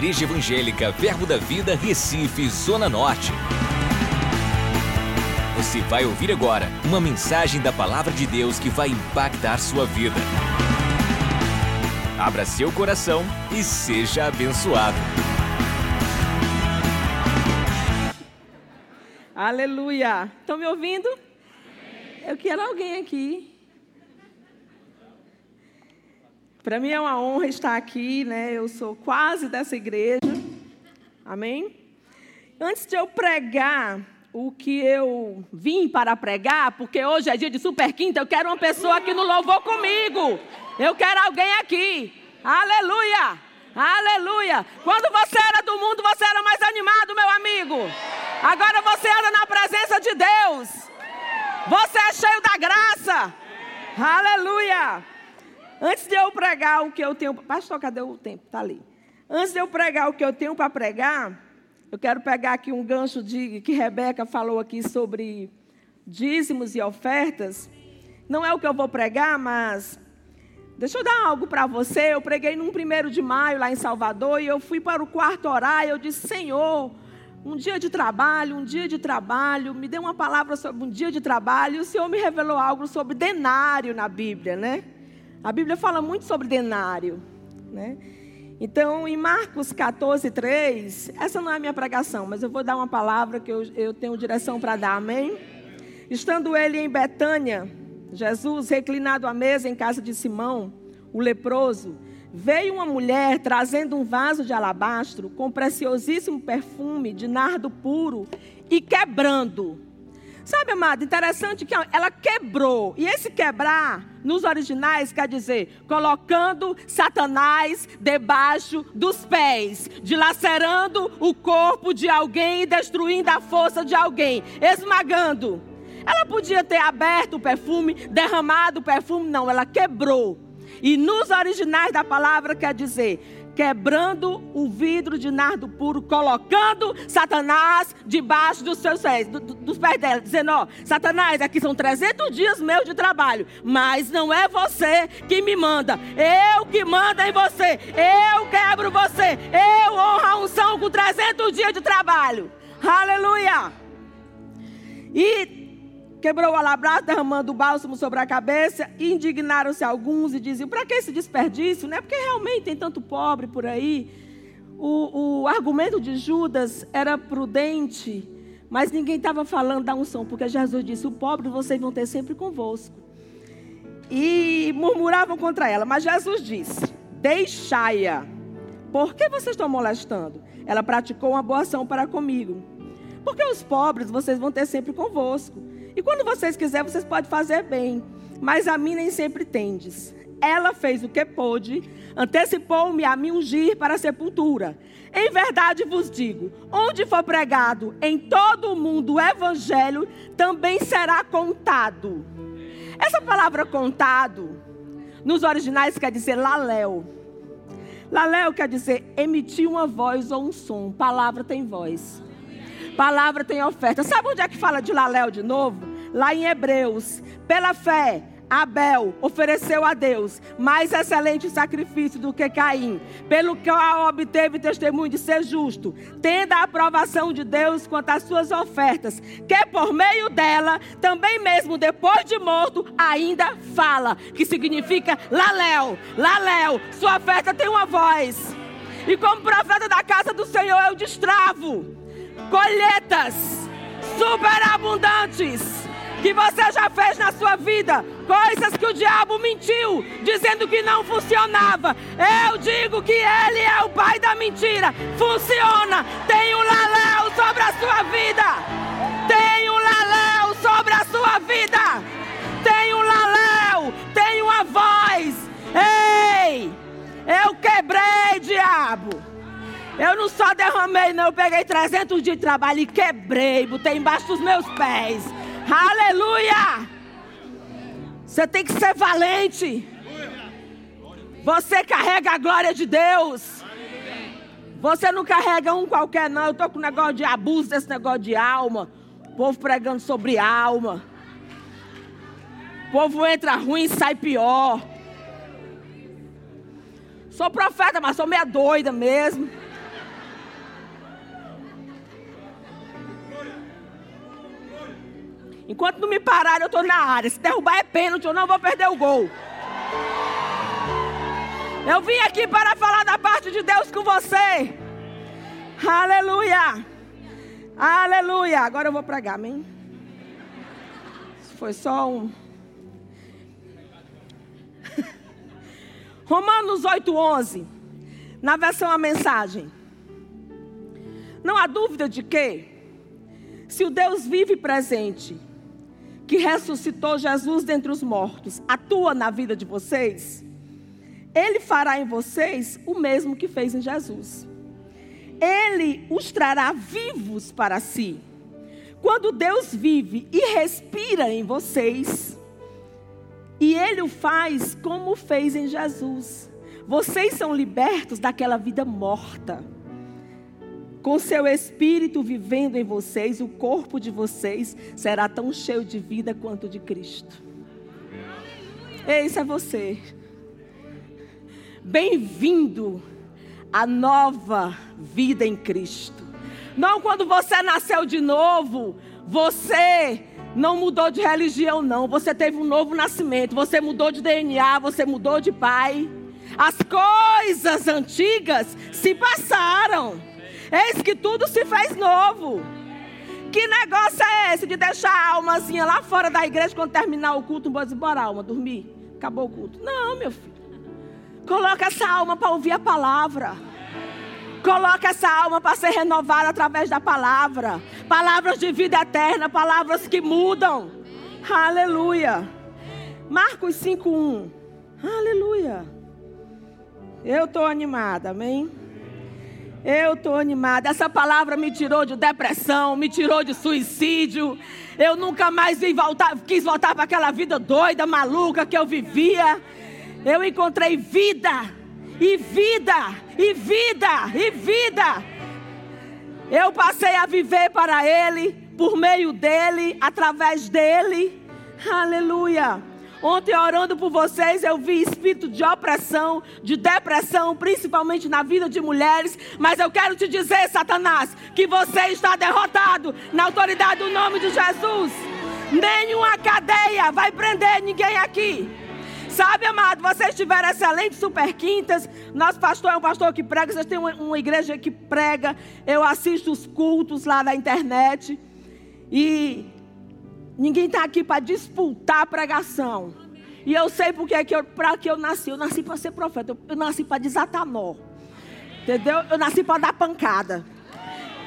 Igreja Evangélica Verbo da Vida, Recife, Zona Norte. Você vai ouvir agora uma mensagem da Palavra de Deus que vai impactar sua vida. Abra seu coração e seja abençoado. Aleluia! Estão me ouvindo? Eu quero alguém aqui Para mim é uma honra estar aqui, né? Eu sou quase dessa igreja. Amém? Antes de eu pregar o que eu vim para pregar, porque hoje é dia de super quinta, eu quero uma pessoa aqui no louvor comigo. Eu quero alguém aqui. Aleluia! Aleluia! Quando você era do mundo, você era mais animado, meu amigo. Agora você anda na presença de Deus. Você é cheio da graça. Aleluia! Antes de eu pregar o que eu tenho. Pastor, cadê o tempo? Está ali. Antes de eu pregar o que eu tenho para pregar, eu quero pegar aqui um gancho de que Rebeca falou aqui sobre dízimos e ofertas. Não é o que eu vou pregar, mas deixa eu dar algo para você. Eu preguei num primeiro de maio lá em Salvador e eu fui para o quarto orar e eu disse: Senhor, um dia de trabalho, um dia de trabalho, me deu uma palavra sobre um dia de trabalho e o Senhor me revelou algo sobre denário na Bíblia, né? A Bíblia fala muito sobre denário, né? Então, em Marcos 14, 3, essa não é a minha pregação, mas eu vou dar uma palavra que eu, eu tenho direção para dar, amém? Estando ele em Betânia, Jesus, reclinado à mesa em casa de Simão, o leproso, veio uma mulher trazendo um vaso de alabastro com preciosíssimo perfume de nardo puro e quebrando Sabe, amado, interessante que ela quebrou. E esse quebrar, nos originais, quer dizer, colocando Satanás debaixo dos pés, dilacerando o corpo de alguém e destruindo a força de alguém, esmagando. Ela podia ter aberto o perfume, derramado o perfume, não, ela quebrou. E nos originais da palavra quer dizer quebrando o vidro de nardo puro, colocando Satanás debaixo dos seus pés, do, dos pés dela, dizendo: Ó, Satanás, aqui são 300 dias meus de trabalho, mas não é você que me manda, eu que mando em você, eu quebro você, eu honro a unção com 300 dias de trabalho, aleluia. E Quebrou o alabastro, derramando o bálsamo sobre a cabeça. Indignaram-se alguns e diziam: para que esse desperdício? Né? Porque realmente tem tanto pobre por aí. O, o argumento de Judas era prudente, mas ninguém estava falando da unção, porque Jesus disse: o pobre vocês vão ter sempre convosco. E murmuravam contra ela, mas Jesus disse: deixai-a. Por que vocês estão molestando? Ela praticou uma boa ação para comigo. Porque os pobres vocês vão ter sempre convosco. E quando vocês quiserem, vocês podem fazer bem. Mas a mim nem sempre tendes. Ela fez o que pôde, antecipou-me a me ungir para a sepultura. Em verdade vos digo: onde for pregado em todo o mundo o evangelho, também será contado. Essa palavra contado, nos originais quer dizer laléu. Laléu quer dizer emitir uma voz ou um som. Palavra tem voz. Palavra tem oferta. Sabe onde é que fala de Laléu de novo? Lá em Hebreus. Pela fé, Abel ofereceu a Deus mais excelente sacrifício do que Caim, pelo qual obteve testemunho de ser justo, tendo a aprovação de Deus quanto às suas ofertas, que por meio dela, também mesmo depois de morto, ainda fala, que significa Laléu, Laléu, sua oferta tem uma voz. E como profeta da casa do Senhor, eu destravo colheitas superabundantes que você já fez na sua vida, coisas que o diabo mentiu, dizendo que não funcionava. Eu digo que ele é o pai da mentira. Funciona. Tem um laléu sobre a sua vida. Tem um laléu sobre a sua vida. Tem um laléu, tem uma voz. Ei! Eu quebrei, diabo. Eu não só derramei, não. Eu peguei 300 dias de trabalho e quebrei, botei embaixo dos meus pés. Aleluia! Você tem que ser valente. Você carrega a glória de Deus. Você não carrega um qualquer, não. Eu estou com um negócio de abuso desse negócio de alma. O povo pregando sobre alma. O povo entra ruim e sai pior. Sou profeta, mas sou meia doida mesmo. Enquanto não me pararem, eu estou na área. Se derrubar é pênalti, eu não vou perder o gol. Eu vim aqui para falar da parte de Deus com você. Aleluia. Aleluia. Agora eu vou pregar, amém? Foi só um. Romanos 8,11. Na versão a mensagem. Não há dúvida de que, se o Deus vive presente, que ressuscitou Jesus dentre os mortos, atua na vida de vocês, Ele fará em vocês o mesmo que fez em Jesus. Ele os trará vivos para si. Quando Deus vive e respira em vocês, e Ele o faz como fez em Jesus, vocês são libertos daquela vida morta com seu espírito vivendo em vocês, o corpo de vocês será tão cheio de vida quanto de Cristo. Esse é você. Bem-vindo à nova vida em Cristo. Não quando você nasceu de novo, você não mudou de religião, não. Você teve um novo nascimento. Você mudou de DNA, você mudou de pai. As coisas antigas se passaram. Eis que tudo se fez novo. Que negócio é esse de deixar a almazinha lá fora da igreja quando terminar o culto? Vou embora, alma, dormir. Acabou o culto. Não, meu filho. Coloca essa alma para ouvir a palavra. Coloca essa alma para ser renovada através da palavra. Palavras de vida eterna, palavras que mudam. Aleluia. Marcos 5:1. Aleluia. Eu estou animada, amém? Eu estou animada. Essa palavra me tirou de depressão, me tirou de suicídio. Eu nunca mais voltar, quis voltar para aquela vida doida, maluca que eu vivia. Eu encontrei vida, e vida, e vida, e vida. Eu passei a viver para Ele, por meio dEle, através dEle. Aleluia. Ontem, orando por vocês, eu vi espírito de opressão, de depressão, principalmente na vida de mulheres. Mas eu quero te dizer, Satanás, que você está derrotado na autoridade do nome de Jesus. Nenhuma cadeia vai prender ninguém aqui. Sabe, amado, vocês tiveram excelentes super quintas. Nosso pastor é um pastor que prega. Vocês têm uma, uma igreja que prega. Eu assisto os cultos lá na internet. E Ninguém está aqui para disputar a pregação. E eu sei porque é que eu, para que eu nasci. Eu nasci para ser profeta. Eu, eu nasci para desatar nó. Entendeu? Eu nasci para dar pancada.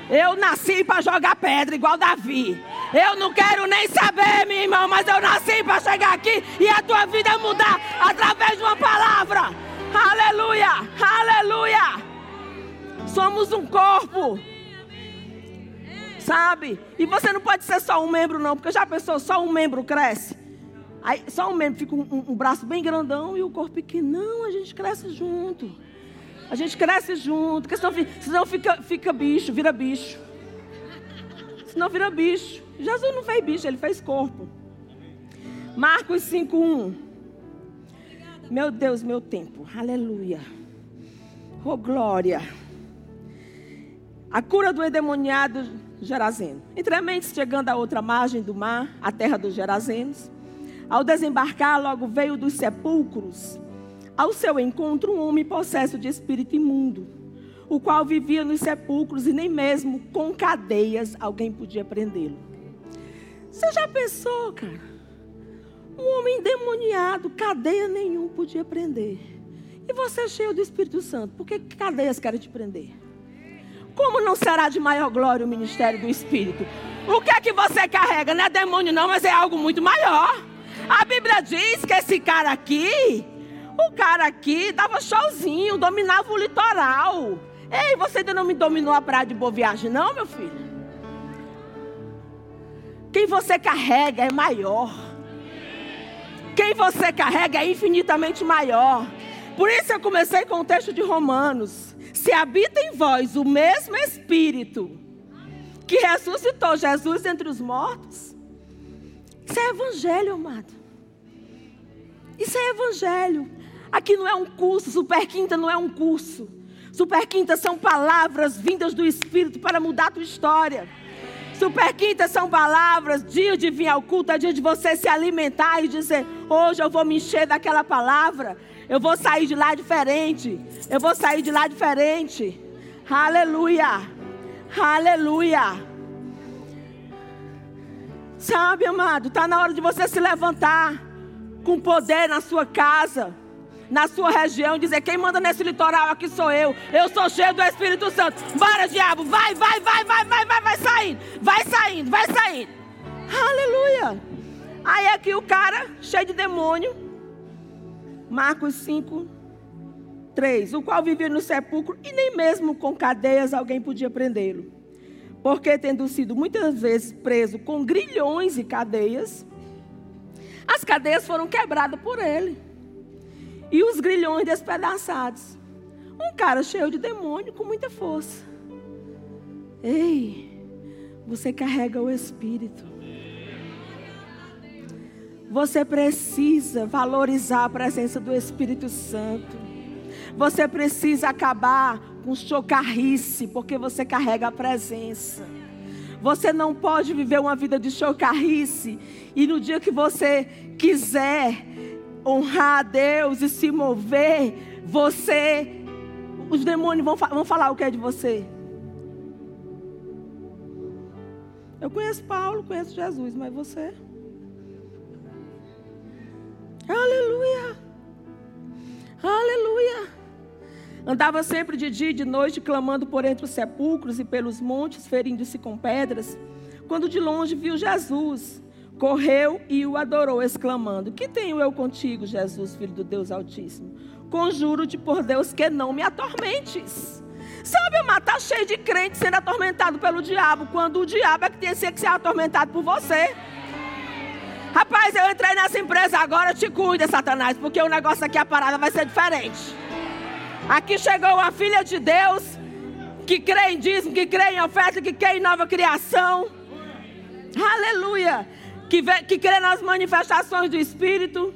Eu nasci para jogar pedra, igual Davi. Eu não quero nem saber, meu irmão, mas eu nasci para chegar aqui e a tua vida mudar através de uma palavra. Aleluia! Aleluia! Somos um corpo. Sabe? E você não pode ser só um membro, não, porque já pensou, só um membro cresce. Aí só um membro fica um, um, um braço bem grandão e o corpo pequeno. Não, a gente cresce junto. A gente cresce junto, porque senão, senão fica, fica bicho, vira bicho. Senão vira bicho. Jesus não fez bicho, ele fez corpo. Marcos 5:1. Meu Deus, meu tempo. Aleluia. Oh glória. A cura do endemoniado Gerazeno. Entremente, chegando à outra margem do mar, a terra dos Gerazenos, ao desembarcar, logo veio dos sepulcros ao seu encontro um homem possesso de espírito imundo, o qual vivia nos sepulcros e nem mesmo com cadeias alguém podia prendê-lo. Você já pensou, cara? Um homem endemoniado, cadeia nenhum podia prender. E você é cheio do Espírito Santo, por que cadeias querem te prender? Como não será de maior glória o ministério do Espírito? O que é que você carrega? Não é demônio, não, mas é algo muito maior. A Bíblia diz que esse cara aqui, o cara aqui dava showzinho, dominava o litoral. Ei, você ainda não me dominou a praia de Boa Viagem, não, meu filho? Quem você carrega é maior. Quem você carrega é infinitamente maior. Por isso eu comecei com o texto de Romanos se habita em vós o mesmo Espírito que ressuscitou Jesus entre os mortos, isso é evangelho, amado. Isso é evangelho. Aqui não é um curso, Super Quinta não é um curso. Super Quinta são palavras vindas do Espírito para mudar a tua história. Super quinta são palavras, dia de vir ao culto, é dia de você se alimentar e dizer: hoje eu vou me encher daquela palavra, eu vou sair de lá diferente, eu vou sair de lá diferente. Aleluia, aleluia. Sabe, amado, está na hora de você se levantar com poder na sua casa na sua região, dizer: quem manda nesse litoral aqui sou eu. Eu sou cheio do Espírito Santo. Bora, diabo, vai, vai, vai, vai, vai, vai, vai saindo, vai saindo, vai saindo. Aleluia. Aí aqui o cara, cheio de demônio, Marcos 5, 3, o qual vivia no sepulcro e nem mesmo com cadeias alguém podia prendê-lo. Porque, tendo sido muitas vezes preso com grilhões e cadeias, as cadeias foram quebradas por ele e os grilhões despedaçados. Um cara cheio de demônio com muita força. Ei, você carrega o Espírito. Você precisa valorizar a presença do Espírito Santo. Você precisa acabar com chocarrice, porque você carrega a presença. Você não pode viver uma vida de chocarrice e no dia que você quiser honrar a Deus e se mover, você, os demônios vão, vão falar o que é de você. Eu conheço Paulo, conheço Jesus, mas você. Aleluia! Aleluia! Andava sempre de dia e de noite, clamando por entre os sepulcros e pelos montes, ferindo-se com pedras. Quando de longe viu Jesus, correu e o adorou, exclamando: Que tenho eu contigo, Jesus, filho do Deus Altíssimo? Conjuro-te por Deus que não me atormentes. Sabe, amado, está cheio de crente sendo atormentado pelo diabo, quando o diabo é que tem que ser atormentado por você. Rapaz, eu entrei nessa empresa agora, te cuida, Satanás, porque o negócio aqui, a parada vai ser diferente. Aqui chegou uma filha de Deus que crê em dízimo, que crê em oferta, que crê em nova criação. Aleluia que, vê, que crê nas manifestações do Espírito,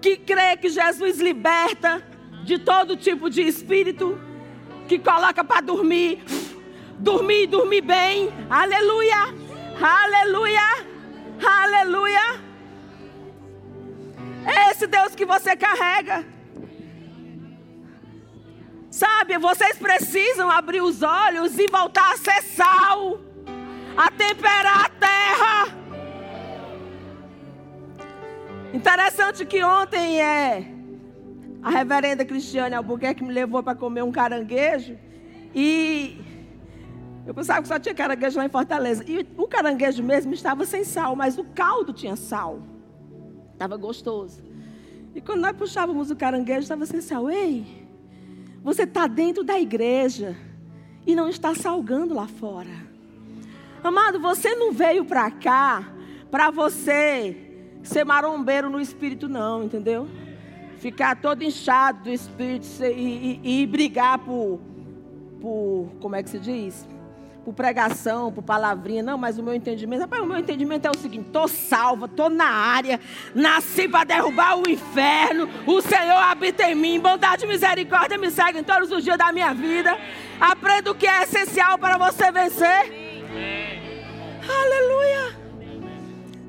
que crê que Jesus liberta de todo tipo de espírito, que coloca para dormir, dormir, dormir bem. Aleluia, aleluia, aleluia. É esse Deus que você carrega. Sabe, vocês precisam abrir os olhos e voltar a ser sal, a temperar a terra. Interessante que ontem é a reverenda Cristiane Albuquerque me levou para comer um caranguejo e eu pensava que só tinha caranguejo lá em Fortaleza. E o caranguejo mesmo estava sem sal, mas o caldo tinha sal. Estava gostoso. E quando nós puxávamos o caranguejo, estava sem sal. Ei, você está dentro da igreja e não está salgando lá fora. Amado, você não veio para cá para você ser marombeiro no espírito, não, entendeu? Ficar todo inchado do espírito e, e, e brigar por, por, como é que se diz? Por pregação, por palavrinha. Não, mas o meu entendimento, rapaz, o meu entendimento é o seguinte: tô salva, tô na área, nasci para derrubar o inferno. O Senhor habita em mim, bondade e misericórdia me seguem todos os dias da minha vida. Aprenda o que é essencial para você vencer. Aleluia.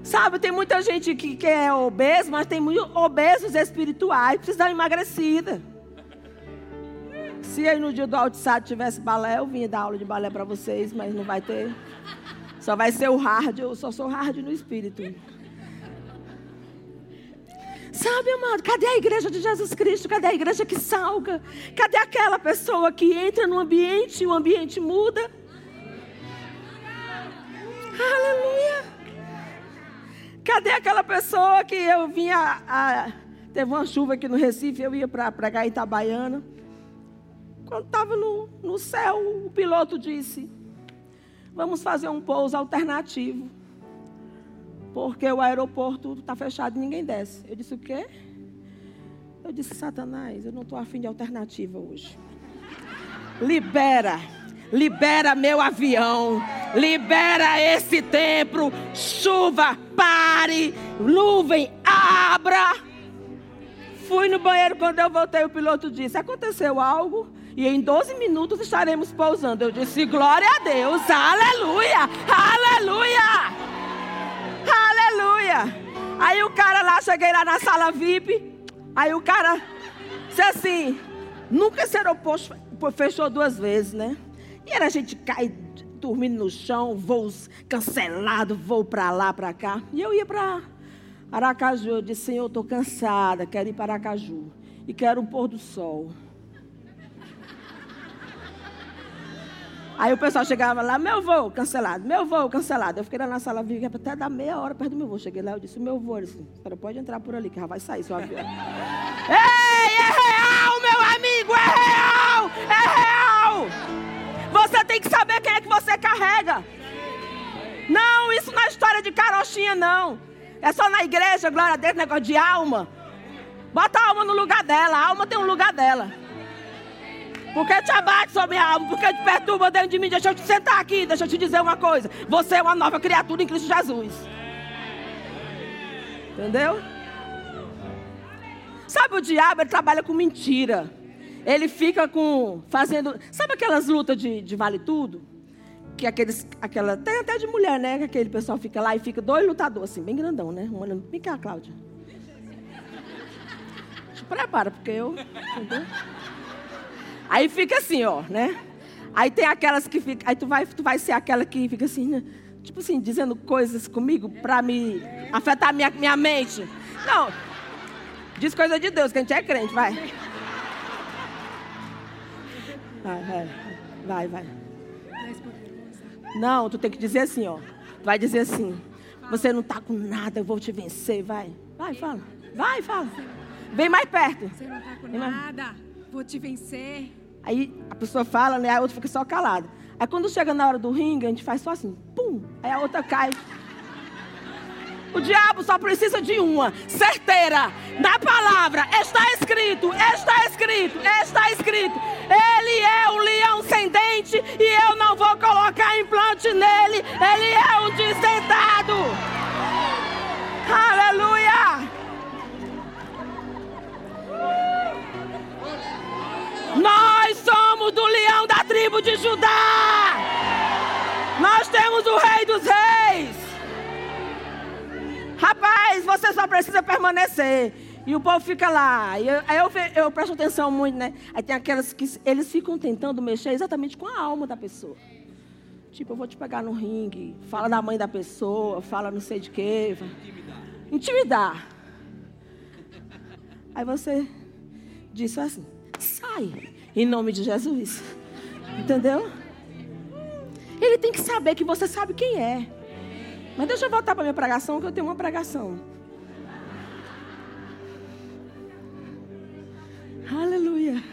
Sabe, tem muita gente que, que é obeso, mas tem muitos obesos espirituais, precisa emagrecida. Se aí no dia do Altsado tivesse balé, eu vinha dar aula de balé para vocês, mas não vai ter. Só vai ser o hard, eu só sou hard no espírito. Sabe, amado, cadê a igreja de Jesus Cristo? Cadê a igreja que salga? Cadê aquela pessoa que entra no ambiente e o ambiente muda? Aleluia. Cadê aquela pessoa que eu vinha. A, teve uma chuva aqui no Recife, eu ia para pregar Itabaiana. Quando estava no, no céu, o piloto disse: Vamos fazer um pouso alternativo. Porque o aeroporto está fechado e ninguém desce. Eu disse: O quê? Eu disse: Satanás, eu não estou afim de alternativa hoje. Libera libera meu avião, libera esse templo, chuva, pare, nuvem, abra, fui no banheiro, quando eu voltei, o piloto disse: Aconteceu algo e em 12 minutos estaremos pousando. Eu disse: Glória a Deus, aleluia, aleluia, aleluia. Aí o cara lá, cheguei lá na sala VIP. Aí o cara disse assim: Nunca esse aeroporto fechou duas vezes, né? E era a gente cai dormindo no chão, voos cancelados, voo para lá, para cá. E eu ia para Aracaju. Eu disse, Senhor, estou cansada, quero ir para Aracaju. E quero um pôr do sol. Aí o pessoal chegava lá, meu voo cancelado, meu voo cancelado. Eu fiquei lá na sala, vi até dar meia hora perto do meu voo. Cheguei lá, eu disse, meu voo. Ele disse, pode entrar por ali, que já vai sair seu avião. Ei, é real, meu amigo, é real, é real. Você tem que saber quem é que você carrega. Não, isso não é história de carochinha, não. É só na igreja, glória a Deus, negócio de alma. Bota a alma no lugar dela, a alma tem um lugar dela. Porque te abate sobre a alma, porque te perturba dentro de mim. Deixa eu te sentar aqui, deixa eu te dizer uma coisa. Você é uma nova criatura em Cristo Jesus. Entendeu? Sabe o diabo, ele trabalha com mentira. Ele fica com. fazendo. Sabe aquelas lutas de, de vale tudo? Que aqueles. Aquela, tem até de mulher, né? Que aquele pessoal fica lá e fica dois lutadores, assim, bem grandão, né? Um olhando. Vem cá, Cláudia. Te prepara, porque eu. Entendeu? Aí fica assim, ó, né? Aí tem aquelas que ficam. Aí tu vai, tu vai ser aquela que fica assim, né? Tipo assim, dizendo coisas comigo para me afetar minha, minha mente. Não. Diz coisa de Deus, que a gente é crente, vai. Vai, vai. Vai, vai. Não, tu tem que dizer assim, ó. Tu vai dizer assim. Você não tá com nada, eu vou te vencer, vai. Vai, fala. Vai, fala. Vem mais perto. Você não tá com nada, vou te vencer. Aí a pessoa fala, né? A outra fica só calada. Aí quando chega na hora do ringue, a gente faz só assim, pum, aí a outra cai. O diabo só precisa de uma, certeira, na palavra. Está escrito, está escrito, está escrito. Ele é um leão sem dente e eu não vou colocar implante nele. Ele é um destentado. Aleluia. Nós somos do leão da tribo de Judá. Nós temos o rei dos reis. Rapaz, você só precisa permanecer. E o povo fica lá. E eu, aí eu, eu presto atenção muito, né? Aí tem aquelas que eles ficam tentando mexer exatamente com a alma da pessoa. Tipo, eu vou te pegar no ringue, fala da mãe da pessoa, fala não sei de quê. Intimidar. Intimidar. Aí você diz assim. Sai, em nome de Jesus. Entendeu? Ele tem que saber que você sabe quem é. Mas deixa eu voltar para minha pregação, que eu tenho uma pregação. Aleluia.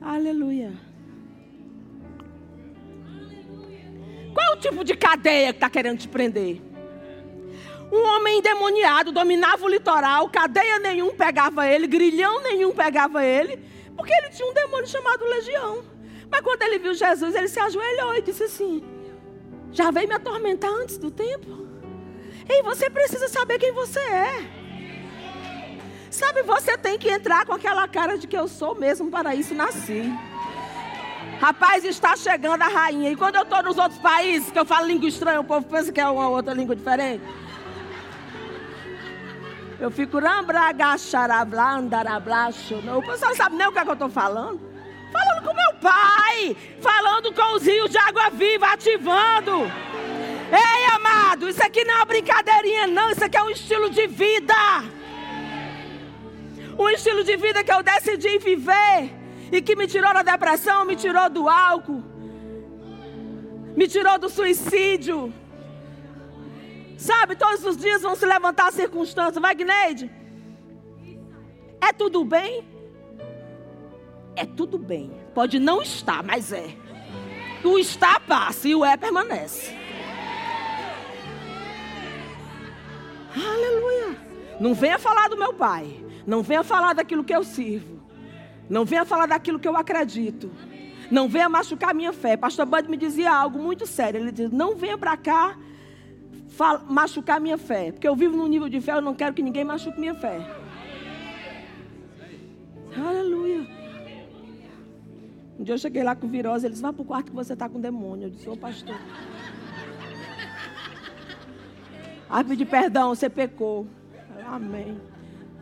Aleluia. Qual é o tipo de cadeia que está querendo te prender? Um homem endemoniado dominava o litoral, cadeia nenhum pegava ele, grilhão nenhum pegava ele, porque ele tinha um demônio chamado Legião. Mas quando ele viu Jesus, ele se ajoelhou e disse assim: Já veio me atormentar antes do tempo? E você precisa saber quem você é. Sabe, você tem que entrar com aquela cara de que eu sou mesmo, para isso nasci. Rapaz, está chegando a rainha. E quando eu estou nos outros países, que eu falo língua estranha, o povo pensa que é uma outra língua diferente. Eu fico O pessoal não sabe nem o que, é que eu estou falando. Falando com meu pai. Falando com os rios de água viva, ativando. Ei, amado, isso aqui não é uma brincadeirinha, não. Isso aqui é um estilo de vida. Um estilo de vida que eu decidi viver. E que me tirou da depressão, me tirou do álcool. Me tirou do suicídio Sabe, todos os dias vão se levantar circunstâncias. Vai, Gneide? É tudo bem? É tudo bem. Pode não estar, mas é. O está passa e o é permanece. Aleluia. Não venha falar do meu pai. Não venha falar daquilo que eu sirvo. Não venha falar daquilo que eu acredito. Não venha machucar minha fé. Pastor Bud me dizia algo muito sério. Ele dizia: Não venha para cá machucar minha fé. Porque eu vivo num nível de fé, eu não quero que ninguém machuque minha fé. Aleluia. Um dia eu cheguei lá com virose, eles vá para o quarto que você está com demônio. Eu disse, ô pastor. Aí pedi perdão, você pecou. Falei, Amém.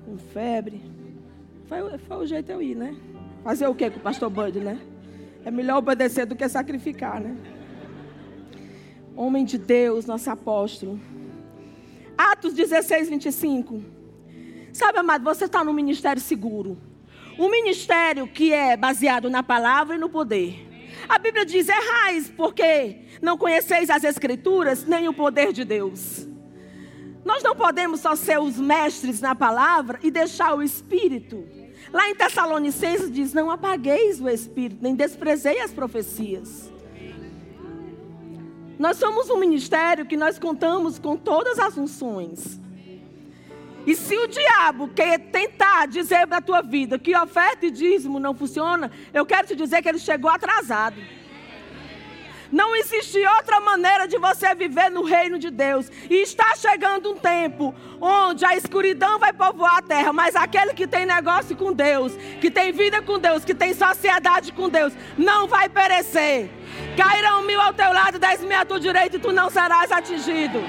Com febre. Foi, foi o jeito eu ir, né? Fazer o que com o pastor Bud, né? É melhor obedecer do que sacrificar, né? Homem de Deus, nosso apóstolo. Atos 16, 25. Sabe, amado, você está no ministério seguro. Um ministério que é baseado na palavra e no poder. A Bíblia diz: errais, porque não conheceis as Escrituras nem o poder de Deus. Nós não podemos só ser os mestres na palavra e deixar o Espírito. Lá em Tessalonicenses diz: não apagueis o Espírito, nem desprezei as profecias. Nós somos um ministério que nós contamos com todas as funções. E se o diabo quer tentar dizer para a tua vida que oferta e dízimo não funciona, eu quero te dizer que ele chegou atrasado. Não existe outra maneira de você viver no reino de Deus. E está chegando um tempo onde a escuridão vai povoar a terra, mas aquele que tem negócio com Deus, que tem vida com Deus, que tem sociedade com Deus, não vai perecer. Cairão mil ao teu lado, dez mil à tua direita e tu não serás atingido.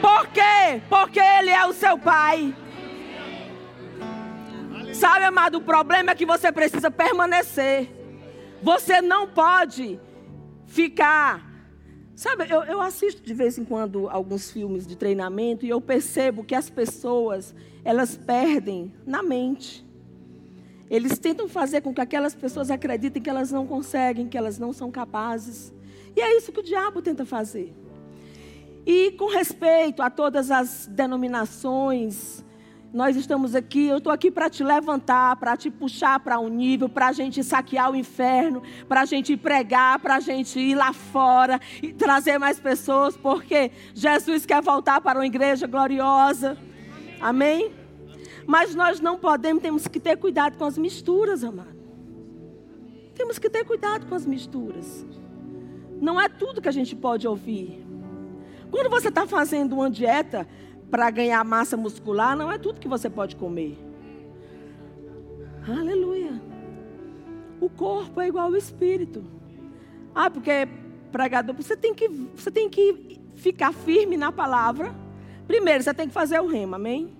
Por quê? Porque Ele é o seu Pai. Sabe, amado, o problema é que você precisa permanecer. Você não pode ficar. Sabe, eu, eu, assisto de vez em quando alguns filmes de treinamento e eu percebo que as pessoas, elas perdem na mente. Eles tentam fazer com que aquelas pessoas acreditem que elas não conseguem, que elas não são capazes. E é isso que o diabo tenta fazer. E com respeito a todas as denominações, nós estamos aqui, eu estou aqui para te levantar, para te puxar para um nível, para a gente saquear o inferno, para a gente pregar, para a gente ir lá fora e trazer mais pessoas, porque Jesus quer voltar para uma igreja gloriosa. Amém? Mas nós não podemos, temos que ter cuidado com as misturas, amado. Temos que ter cuidado com as misturas. Não é tudo que a gente pode ouvir. Quando você está fazendo uma dieta, para ganhar massa muscular não é tudo que você pode comer. Aleluia. O corpo é igual ao espírito. Ah, porque pregador, você tem que, você tem que ficar firme na palavra. Primeiro, você tem que fazer o rema, amém?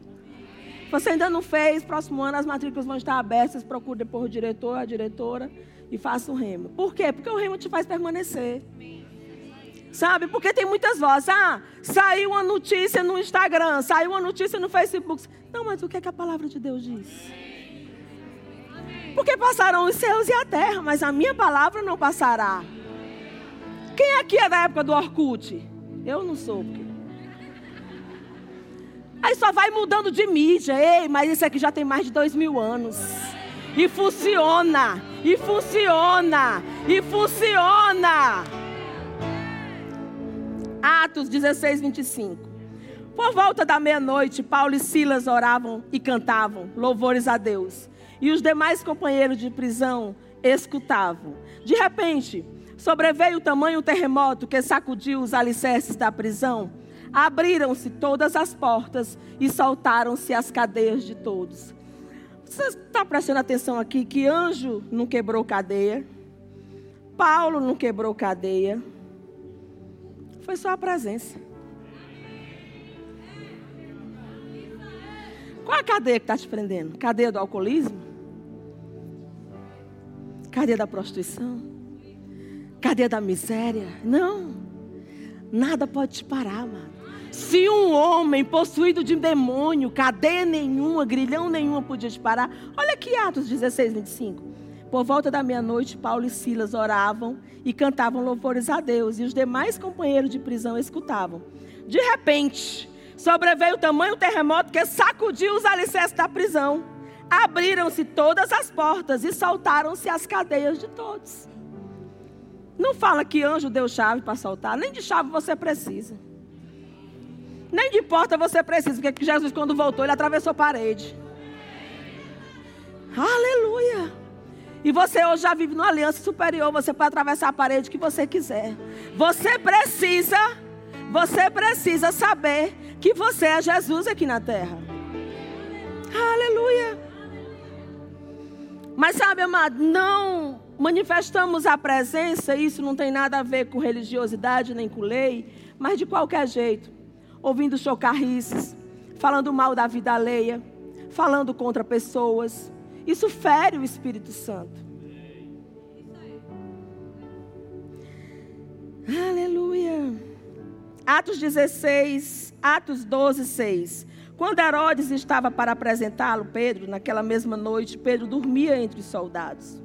Você ainda não fez, próximo ano as matrículas vão estar abertas, procure depois o diretor, a diretora e faça o rema. Por quê? Porque o rema te faz permanecer. Sabe? Porque tem muitas vozes. Ah, saiu uma notícia no Instagram, saiu uma notícia no Facebook. Não, mas o que, é que a palavra de Deus diz? Porque passarão os céus e a terra, mas a minha palavra não passará. Quem aqui é da época do Orkut? Eu não sou. Porque... Aí só vai mudando de mídia. Ei, mas isso aqui já tem mais de dois mil anos. E funciona. E funciona. E funciona. Atos 16, 25. Por volta da meia-noite, Paulo e Silas oravam e cantavam louvores a Deus. E os demais companheiros de prisão escutavam. De repente, sobreveio o tamanho terremoto que sacudiu os alicerces da prisão. Abriram-se todas as portas e soltaram-se as cadeias de todos. Você está prestando atenção aqui que anjo não quebrou cadeia, Paulo não quebrou cadeia, foi só a presença. Qual a cadeia que está te prendendo? Cadeia do alcoolismo? Cadeia da prostituição? Cadeia da miséria? Não. Nada pode te parar, mano. Se um homem possuído de demônio, cadeia nenhuma, grilhão nenhuma podia te parar. Olha aqui Atos 16, 25. Por volta da meia-noite, Paulo e Silas oravam e cantavam louvores a Deus, e os demais companheiros de prisão escutavam. De repente, sobreveio o tamanho terremoto que sacudiu os alicerces da prisão. Abriram-se todas as portas e soltaram-se as cadeias de todos. Não fala que anjo deu chave para soltar, nem de chave você precisa. Nem de porta você precisa, porque Jesus, quando voltou, ele atravessou a parede. Aleluia. E você hoje já vive numa aliança superior. Você pode atravessar a parede que você quiser. Você precisa, você precisa saber que você é Jesus aqui na terra. Aleluia. Mas sabe, amado, não manifestamos a presença, isso não tem nada a ver com religiosidade nem com lei, mas de qualquer jeito, ouvindo chocarrices, falando mal da vida alheia, falando contra pessoas. Isso fere o Espírito Santo. Aleluia. Atos 16, Atos 12, 6. Quando Herodes estava para apresentá-lo, Pedro, naquela mesma noite, Pedro dormia entre os soldados.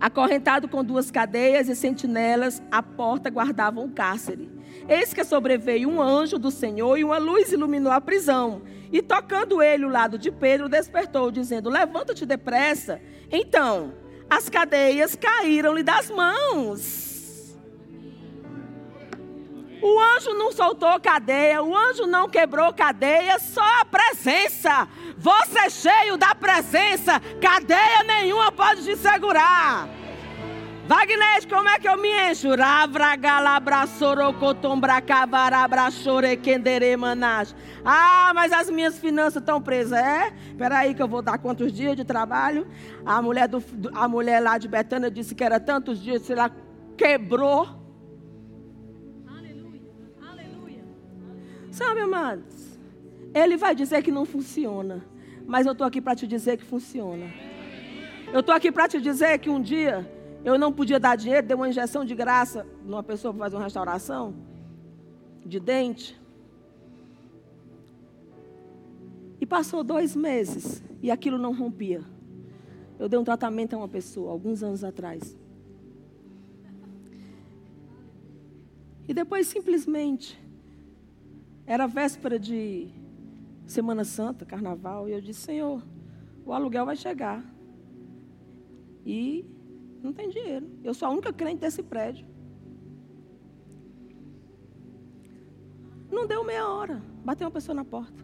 Acorrentado com duas cadeias e sentinelas, à porta guardavam o cárcere. Eis que sobreveio um anjo do Senhor e uma luz iluminou a prisão. E tocando ele o lado de Pedro, despertou, dizendo: Levanta-te depressa. Então, as cadeias caíram-lhe das mãos. O anjo não soltou cadeia, o anjo não quebrou cadeia, só a presença. Você cheio da presença, cadeia nenhuma pode te segurar. Wagner, como é que eu me encho? Ah, mas as minhas finanças estão presas. É? Espera aí que eu vou dar quantos dias de trabalho? A mulher, do, a mulher lá de Betânia disse que era tantos dias, se ela quebrou Sabe, amados? Ele vai dizer que não funciona. Mas eu estou aqui para te dizer que funciona. Eu estou aqui para te dizer que um dia eu não podia dar dinheiro, dei uma injeção de graça numa pessoa para fazer uma restauração de dente. E passou dois meses e aquilo não rompia. Eu dei um tratamento a uma pessoa alguns anos atrás. E depois simplesmente era véspera de Semana Santa, Carnaval, e eu disse: Senhor, o aluguel vai chegar. E não tem dinheiro. Eu sou a única crente desse prédio. Não deu meia hora. Bateu uma pessoa na porta.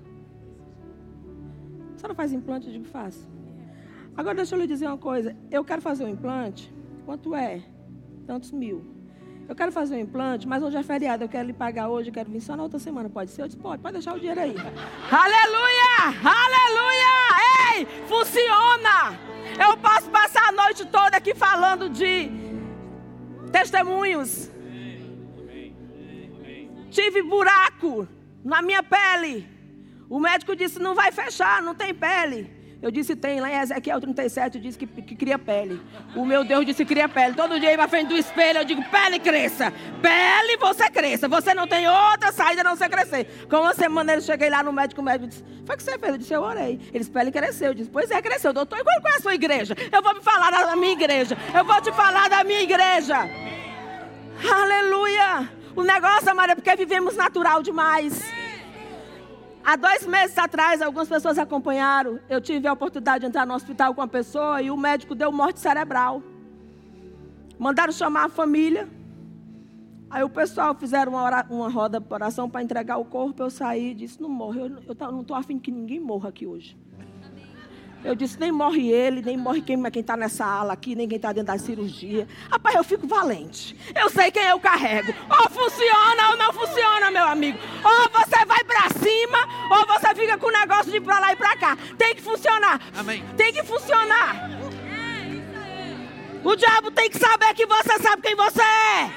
A senhora faz implante? Eu digo, faço. Agora deixa eu lhe dizer uma coisa. Eu quero fazer um implante. Quanto é? Tantos mil. Eu quero fazer um implante, mas hoje é feriado, eu quero lhe pagar hoje, eu quero vir só na outra semana. Pode ser? Eu disse, pode, pode deixar o dinheiro aí. Aleluia! Aleluia! Ei, funciona! Eu posso passar a noite toda aqui falando de testemunhos. Tive buraco na minha pele. O médico disse: não vai fechar, não tem pele. Eu disse, tem, lá em Ezequiel 37 diz que, que cria pele. O meu Deus disse cria pele. Todo dia ia pra frente do espelho, eu digo, pele cresça. Pele, você cresça. Você não tem outra saída a não ser crescer. Com uma semana eu cheguei lá no médico, o médico disse, foi o que você fez? Eu disse, eu orei. Eles, pele cresceu. Eu disse, pois é, cresceu. Doutor, qual é a sua igreja? Eu vou me falar da minha igreja. Eu vou te falar da minha igreja. Aleluia. O negócio, Maria, é porque vivemos natural demais. Há dois meses atrás, algumas pessoas acompanharam. Eu tive a oportunidade de entrar no hospital com uma pessoa e o médico deu morte cerebral. Mandaram chamar a família. Aí o pessoal fizeram uma, uma roda de oração para entregar o corpo. Eu saí e disse: Não morre, eu, eu não estou afim que ninguém morra aqui hoje. Eu disse, nem morre ele, nem morre quem está nessa ala aqui, nem quem está dentro da cirurgia. Rapaz, eu fico valente. Eu sei quem eu carrego. Ou funciona ou não funciona, meu amigo. Ou você vai para cima, ou você fica com o negócio de ir para lá e para cá. Tem que funcionar. Amém. Tem que funcionar. O diabo tem que saber que você sabe quem você é.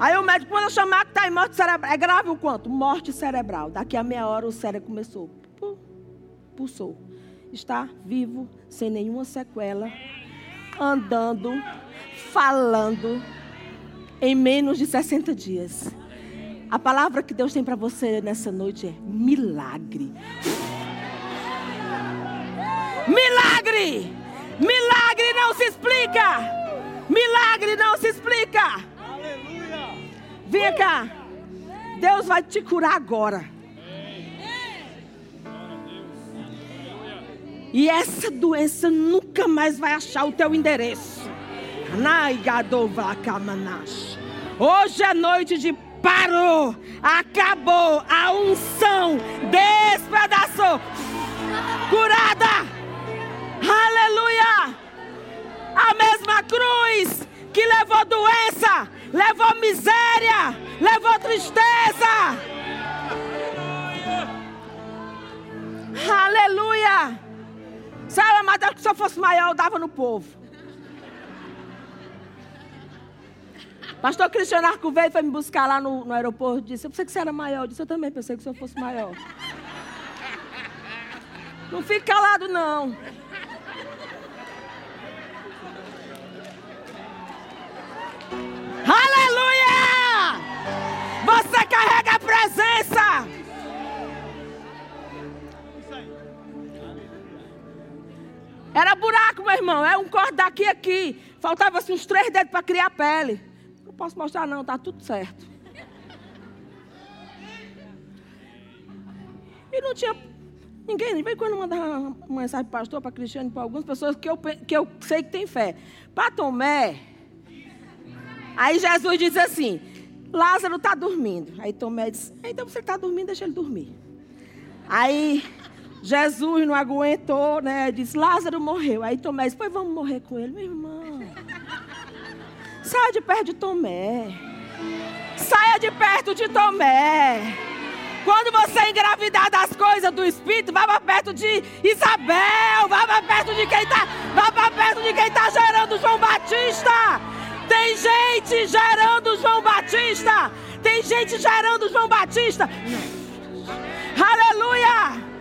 Aí o médico, quando eu chamar que está em morte cerebral, é grave o quanto? Morte cerebral. Daqui a meia hora o cérebro começou pulsou. Está vivo, sem nenhuma sequela, andando, falando, em menos de 60 dias. A palavra que Deus tem para você nessa noite é milagre. Milagre! Milagre não se explica! Milagre não se explica! Aleluia! Vem cá! Deus vai te curar agora. E essa doença nunca mais vai achar o teu endereço. Hoje é noite de parou, acabou, a unção despedaçou, curada, aleluia. A mesma cruz que levou doença, levou miséria, levou tristeza. Aleluia. Mas se eu fosse maior, eu dava no povo. Pastor Cristiano Arco veio foi me buscar lá no, no aeroporto e disse: Eu pensei que você era maior. Eu disse: Eu também pensei que se eu fosse maior. Não fique calado, não. Aleluia! Você carrega a presença. Era buraco, meu irmão. É um corte daqui aqui. Faltava assim, uns três dedos para criar pele. Não posso mostrar, não, tá tudo certo. E não tinha ninguém. De vez em quando mandava mensagem para pastor, para Cristiano, para algumas pessoas que eu, que eu sei que tem fé. Para Tomé, aí Jesus diz assim: Lázaro está dormindo. Aí Tomé diz: Então você está dormindo, deixa ele dormir. Aí Jesus não aguentou, né? Disse: Lázaro morreu. Aí Tomé disse: Pois vamos morrer com ele, meu irmão. Saia de perto de Tomé. Saia de perto de Tomé. Quando você engravidar das coisas do Espírito, vá para perto de Isabel, vá para perto de quem está, vá para perto de quem está gerando João Batista. Tem gente gerando João Batista. Tem gente gerando João Batista. Aleluia!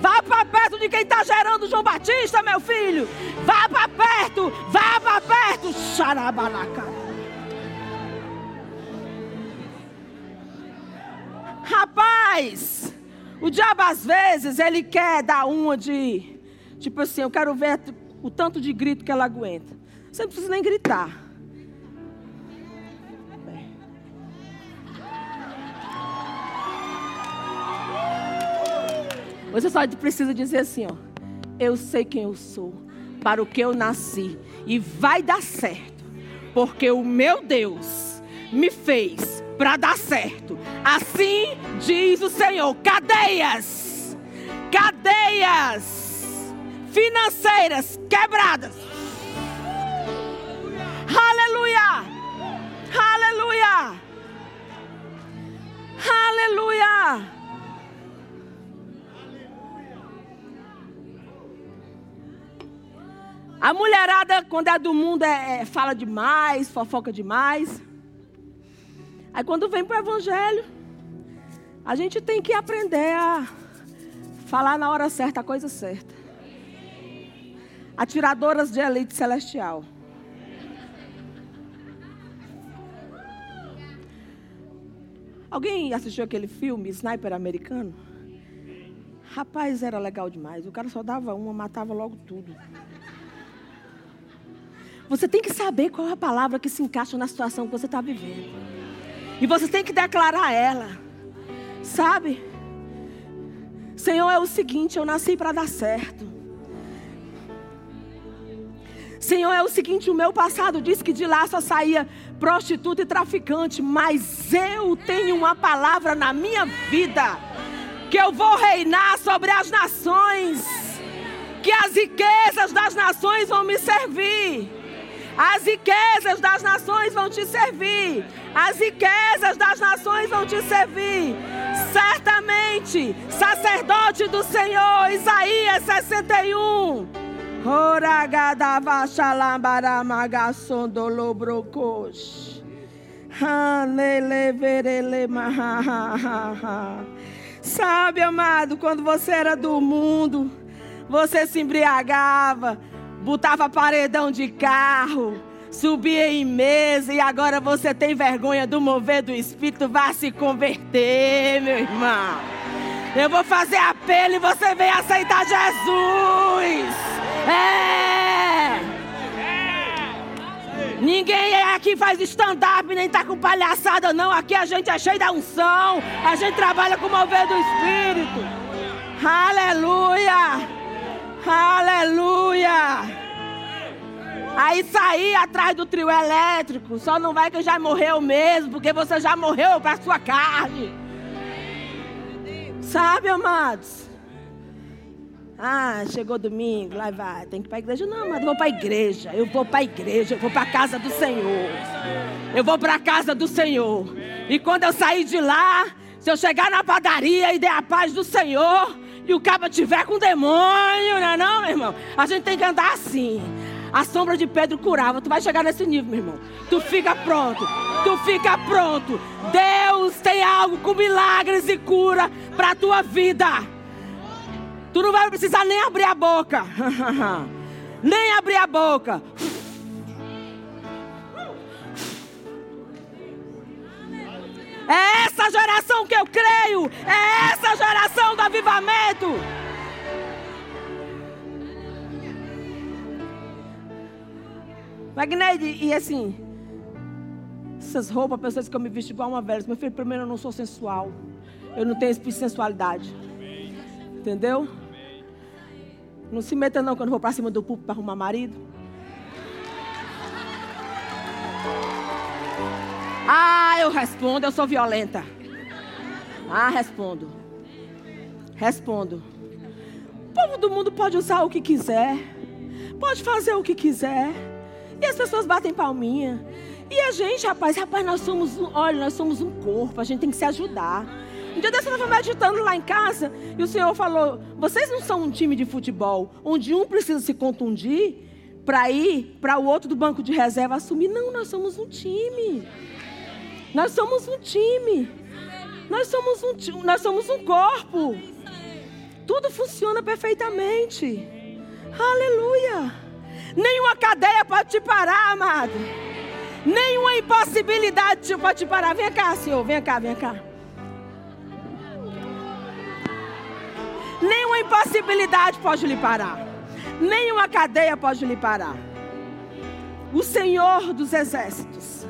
Vá para perto de quem está gerando João Batista, meu filho. Vá para perto, vá para perto. Xarabalaca. Rapaz, o diabo às vezes ele quer dar uma de, tipo assim, eu quero ver o tanto de grito que ela aguenta. Você não precisa nem gritar. Você só precisa dizer assim, ó. Eu sei quem eu sou, para o que eu nasci, e vai dar certo, porque o meu Deus me fez para dar certo. Assim diz o Senhor: cadeias, cadeias financeiras quebradas. Aleluia! Aleluia! Aleluia! A mulherada, quando é do mundo, é, é, fala demais, fofoca demais. Aí quando vem para o Evangelho, a gente tem que aprender a falar na hora certa a coisa certa. Atiradoras de elite celestial. Alguém assistiu aquele filme, Sniper Americano? Rapaz, era legal demais. O cara só dava uma, matava logo tudo. Você tem que saber qual é a palavra que se encaixa na situação que você está vivendo. E você tem que declarar ela. Sabe? Senhor, é o seguinte, eu nasci para dar certo. Senhor, é o seguinte, o meu passado diz que de lá só saía prostituta e traficante, mas eu tenho uma palavra na minha vida que eu vou reinar sobre as nações, que as riquezas das nações vão me servir. As riquezas das nações vão te servir. As riquezas das nações vão te servir. Certamente, sacerdote do Senhor, Isaías 61. Sabe, amado, quando você era do mundo, você se embriagava, botava paredão de carro, subia em mesa e agora você tem vergonha do mover do Espírito, vá se converter, meu irmão. Eu vou fazer apelo e você vem aceitar Jesus. É. Ninguém aqui faz stand-up, nem tá com palhaçada, não. Aqui a gente é cheio da unção. A gente trabalha com o mover do Espírito. Aleluia. Aleluia! Aí sair atrás do trio elétrico, só não vai que já morreu mesmo, porque você já morreu para sua carne. Sabe, amados? Ah, chegou domingo, lá vai, tem que ir para a igreja. Não, eu vou para a igreja, eu vou para a igreja, eu vou para a casa do Senhor. Eu vou para a casa do Senhor. E quando eu sair de lá, se eu chegar na padaria e der a paz do Senhor, e o cabo tiver com demônio, não é não, meu irmão. A gente tem que andar assim. A sombra de Pedro curava. Tu vai chegar nesse nível, meu irmão. Tu fica pronto. Tu fica pronto. Deus tem algo com milagres e cura para tua vida. Tu não vai precisar nem abrir a boca. nem abrir a boca. É essa geração que eu creio. É essa geração do avivamento. Magneide, e assim, essas roupas, pessoas que eu me visto igual uma velha. Meu filho, primeiro eu não sou sensual. Eu não tenho espírito de sensualidade. Entendeu? Não se meta não quando eu vou para cima do púlpito para arrumar marido. Ah, eu respondo, eu sou violenta. Ah, respondo. Respondo. O povo do mundo pode usar o que quiser, pode fazer o que quiser. E as pessoas batem palminha. E a gente, rapaz, rapaz, nós somos, olha, nós somos um corpo, a gente tem que se ajudar. Um dia desse eu estava meditando lá em casa e o Senhor falou: vocês não são um time de futebol onde um precisa se contundir para ir para o outro do banco de reserva assumir. Não, nós somos um time. Nós somos um time. Nós somos um, nós somos um corpo. Tudo funciona perfeitamente. Aleluia. Nenhuma cadeia pode te parar, amado. Nenhuma impossibilidade pode te parar. Vem cá, Senhor. Vem cá, vem cá. Nenhuma impossibilidade pode lhe parar. Nenhuma cadeia pode lhe parar. O Senhor dos exércitos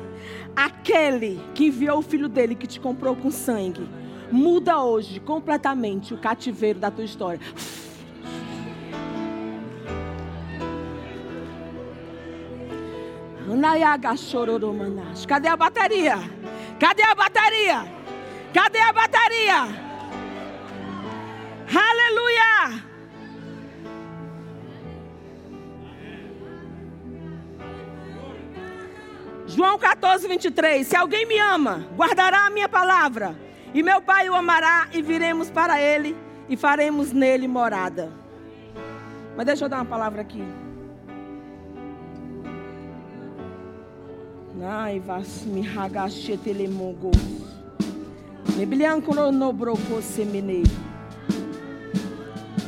Aquele que enviou o filho dele, que te comprou com sangue, muda hoje completamente o cativeiro da tua história. Cadê a bateria? Cadê a bateria? Cadê a bateria? Aleluia! João 14, 23. Se alguém me ama, guardará a minha palavra, e meu Pai o amará, e viremos para ele, e faremos nele morada. Mas deixa eu dar uma palavra aqui. Ai, vas me ragachetelemongo. Neblianco no broco semene.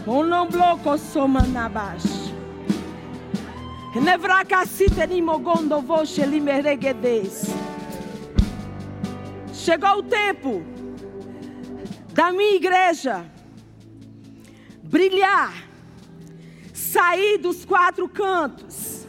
Onom bloco somanabash. Chegou o tempo da minha igreja brilhar, sair dos quatro cantos.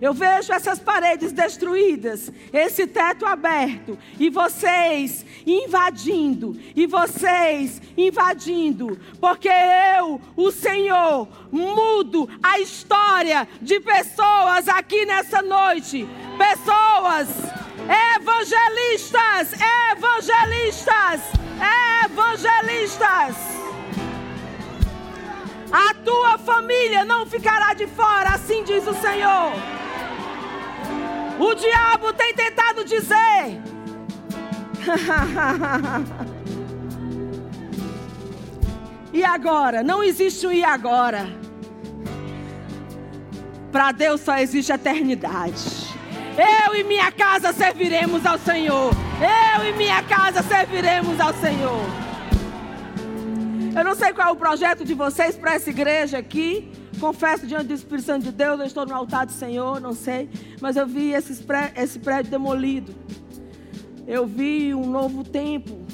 Eu vejo essas paredes destruídas, esse teto aberto, e vocês invadindo, e vocês invadindo, porque eu, o Senhor, mudo a história de pessoas aqui nessa noite. Pessoas evangelistas, evangelistas, evangelistas. A tua família não ficará de fora, assim diz o Senhor. O diabo tem tentado dizer. e agora? Não existe um e agora. Para Deus só existe eternidade. Eu e minha casa serviremos ao Senhor. Eu e minha casa serviremos ao Senhor. Eu não sei qual é o projeto de vocês para essa igreja aqui. Confesso diante do Espírito Santo de Deus, eu estou no altar do Senhor, não sei. Mas eu vi esse prédio demolido. Eu vi um novo tempo.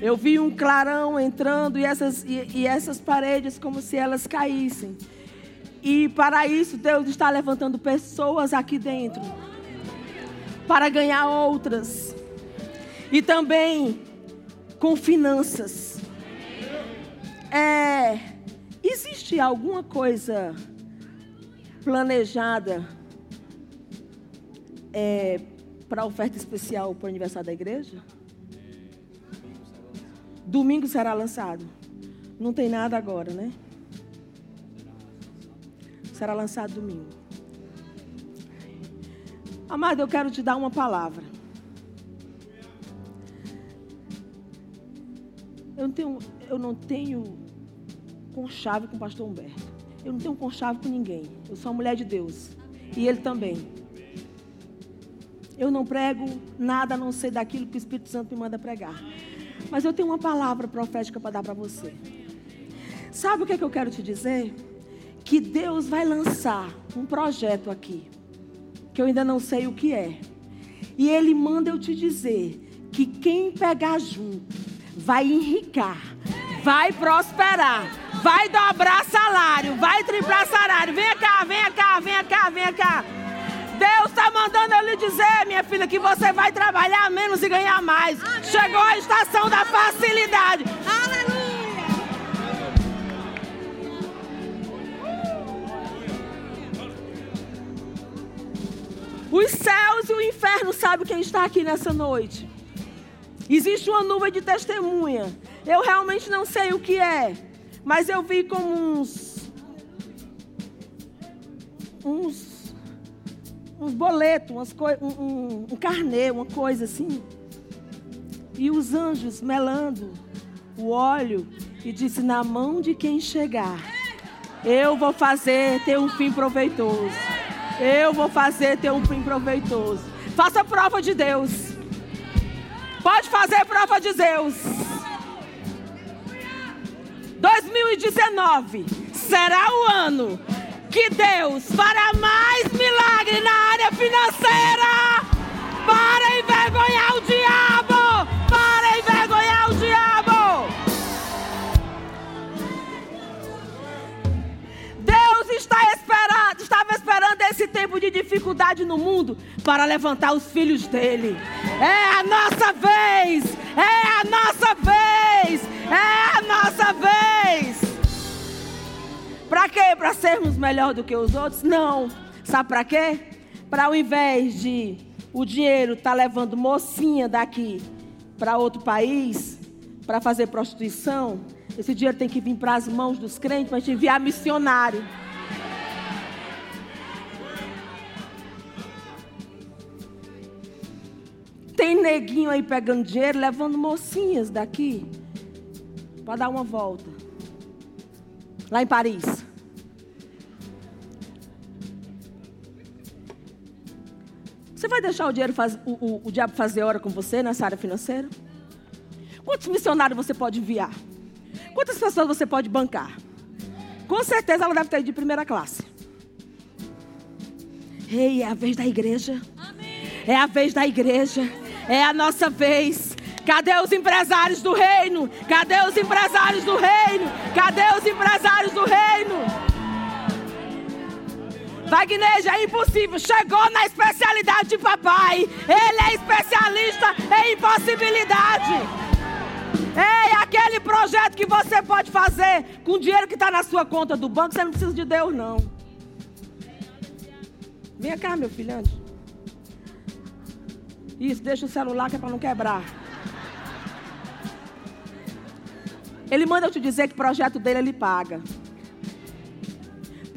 Eu vi um clarão entrando e essas, e, e essas paredes como se elas caíssem. E para isso, Deus está levantando pessoas aqui dentro para ganhar outras. E também com finanças. É Existe alguma coisa planejada é, para oferta especial para o aniversário da igreja? Domingo será lançado. Não tem nada agora, né? Será lançado domingo. Amado, eu quero te dar uma palavra. Eu não tenho, eu não tenho conchave com o pastor Humberto. Eu não tenho conchave com ninguém. Eu sou uma mulher de Deus. E ele também. Eu não prego nada a não ser daquilo que o Espírito Santo me manda pregar. Mas eu tenho uma palavra profética para dar para você. Sabe o que, é que eu quero te dizer? Que Deus vai lançar um projeto aqui, que eu ainda não sei o que é. E Ele manda eu te dizer que quem pegar junto vai enricar, vai prosperar, vai dobrar salário, vai triplar salário. Vem cá, vem cá, vem cá, vem cá. Deus está mandando eu lhe dizer, minha filha, que você vai trabalhar menos e ganhar mais. Amém. Chegou a estação da facilidade. Aleluia! Os céus e o inferno sabem quem está aqui nessa noite. Existe uma nuvem de testemunha. Eu realmente não sei o que é, mas eu vi como uns uns uns boletos, umas um, um, um carnê, uma coisa assim. E os anjos melando o óleo e disse: Na mão de quem chegar, eu vou fazer ter um fim proveitoso. Eu vou fazer ter um fim proveitoso. Faça prova de Deus. Pode fazer prova de Deus. 2019 será o ano que Deus fará mais milagre na área financeira para envergonhar o diabo. Para envergonhar o diabo. Deus está esperando, estava esperando esse tempo de dificuldade no mundo para levantar os filhos dele. É a nossa vez. É a nossa vez. É a nossa vez. Para quê? Para sermos melhor do que os outros? Não. Sabe para quê? Para ao invés de o dinheiro estar tá levando mocinha daqui para outro país para fazer prostituição, esse dinheiro tem que vir para as mãos dos crentes para a gente enviar missionário. Tem neguinho aí pegando dinheiro, levando mocinhas daqui para dar uma volta. Lá em Paris. Você vai deixar o, dinheiro faz, o, o, o diabo fazer hora com você nessa área financeira? Quantos missionários você pode enviar? Quantas pessoas você pode bancar? Com certeza ela deve ter de primeira classe. Ei, é a vez da igreja. É a vez da igreja. É a nossa vez. Cadê os empresários do reino? Cadê os empresários do reino? Cadê os empresários do reino? Wagner é impossível. Chegou na especialidade de papai. Ele é especialista em impossibilidade. Ei, aquele projeto que você pode fazer com o dinheiro que está na sua conta do banco, você não precisa de Deus, não. Vem cá, meu filho, antes. Isso, deixa o celular que é para não quebrar. Ele manda eu te dizer que projeto dele ele paga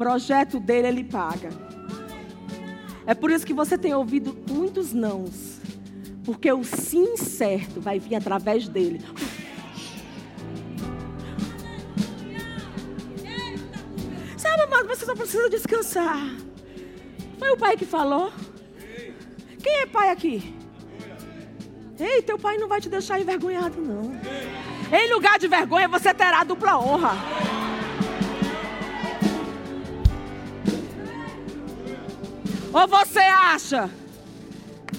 projeto dele ele paga. É por isso que você tem ouvido muitos nãos. Porque o sim certo vai vir através dele. Sabe, amado, você só precisa descansar. Foi o pai que falou? Quem é pai aqui? Ei, teu pai não vai te deixar envergonhado, não. Em lugar de vergonha, você terá dupla honra. Ou você acha